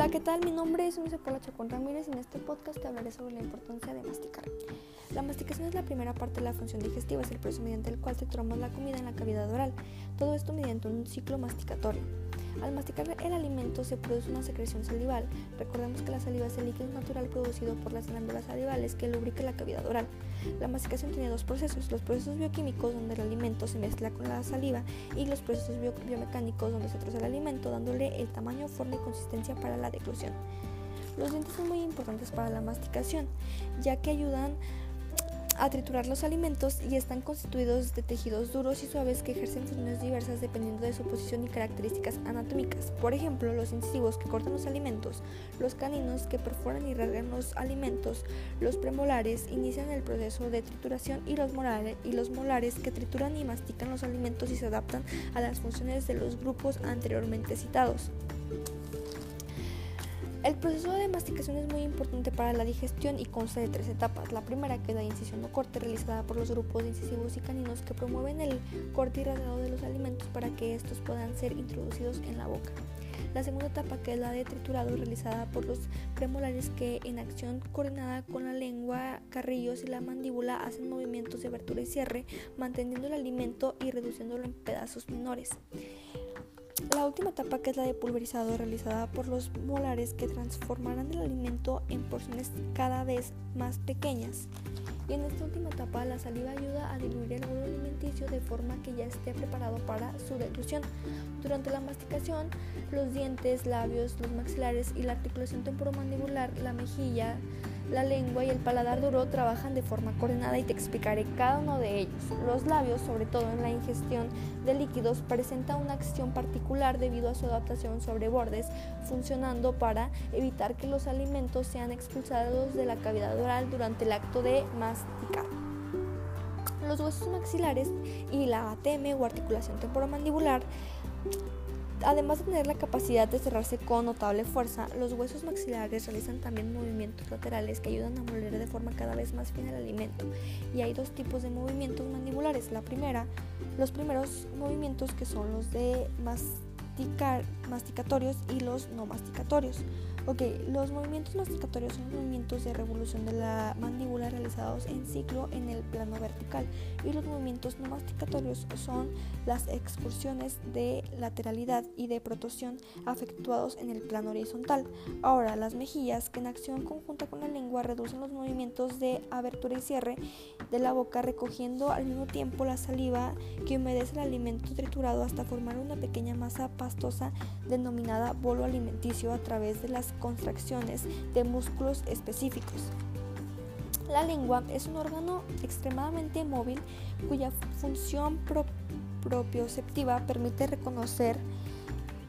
Hola, ¿qué tal? Mi nombre es Luisa Paula Chacón Ramírez y en este podcast te hablaré sobre la importancia de masticar. La masticación es la primera parte de la función digestiva, es el proceso mediante el cual trituramos la comida en la cavidad oral. Todo esto mediante un ciclo masticatorio. Al masticar el alimento se produce una secreción salival. Recordemos que la saliva es el líquido natural producido por las glándulas salivales que lubrica la cavidad oral. La masticación tiene dos procesos, los procesos bioquímicos donde el alimento se mezcla con la saliva y los procesos biomecánicos donde se troza el alimento dándole el tamaño, forma y consistencia para la deglución. Los dientes son muy importantes para la masticación, ya que ayudan a triturar los alimentos y están constituidos de tejidos duros y suaves que ejercen funciones diversas dependiendo de su posición y características anatómicas. Por ejemplo, los incisivos que cortan los alimentos, los caninos que perforan y rasgan los alimentos, los premolares inician el proceso de trituración y los, morales, y los molares que trituran y mastican los alimentos y se adaptan a las funciones de los grupos anteriormente citados. El proceso de masticación es muy importante para la digestión y consta de tres etapas. La primera, que es la incisión o corte, realizada por los grupos incisivos y caninos que promueven el corte y rasgado de los alimentos para que estos puedan ser introducidos en la boca. La segunda etapa, que es la de triturado, realizada por los premolares que en acción coordinada con la lengua, carrillos y la mandíbula hacen movimientos de abertura y cierre, manteniendo el alimento y reduciéndolo en pedazos menores. La última etapa, que es la de pulverizado, realizada por los molares que transformarán el alimento en porciones cada vez más pequeñas. Y en esta última etapa, la saliva ayuda a diluir el bolo alimenticio de forma que ya esté preparado para su deglución. Durante la masticación, los dientes, labios, los maxilares y la articulación temporomandibular, la mejilla, la lengua y el paladar duro trabajan de forma coordinada y te explicaré cada uno de ellos. Los labios, sobre todo en la ingestión de líquidos, presentan una acción particular debido a su adaptación sobre bordes, funcionando para evitar que los alimentos sean expulsados de la cavidad oral durante el acto de masticar. Los huesos maxilares y la ATM o articulación temporomandibular Además de tener la capacidad de cerrarse con notable fuerza, los huesos maxilares realizan también movimientos laterales que ayudan a moler de forma cada vez más fina el alimento. Y hay dos tipos de movimientos mandibulares. La primera, los primeros movimientos que son los de masticar, masticatorios y los no masticatorios. Ok, los movimientos masticatorios son movimientos de revolución de la mandíbula realizados en ciclo en el plano vertical y los movimientos no masticatorios son las excursiones de lateralidad y de protrusión efectuados en el plano horizontal. Ahora, las mejillas que en acción conjunta con la lengua reducen los movimientos de abertura y cierre de la boca recogiendo al mismo tiempo la saliva que humedece el alimento triturado hasta formar una pequeña masa denominada bolo alimenticio a través de las contracciones de músculos específicos. La lengua es un órgano extremadamente móvil cuya función propioceptiva permite reconocer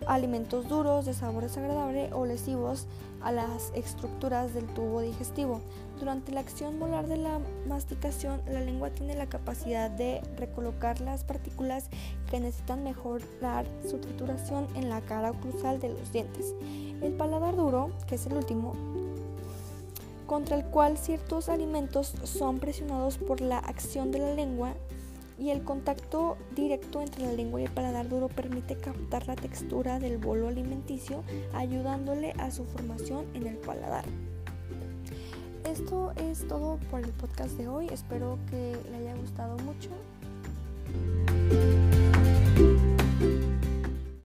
alimentos duros, de sabor desagradable o lesivos a las estructuras del tubo digestivo. Durante la acción molar de la masticación, la lengua tiene la capacidad de recolocar las partículas que necesitan mejorar su trituración en la cara oclusal de los dientes. El paladar duro, que es el último, contra el cual ciertos alimentos son presionados por la acción de la lengua, y el contacto directo entre la lengua y el paladar duro permite captar la textura del bolo alimenticio, ayudándole a su formación en el paladar. Esto es todo por el podcast de hoy, espero que le haya gustado mucho.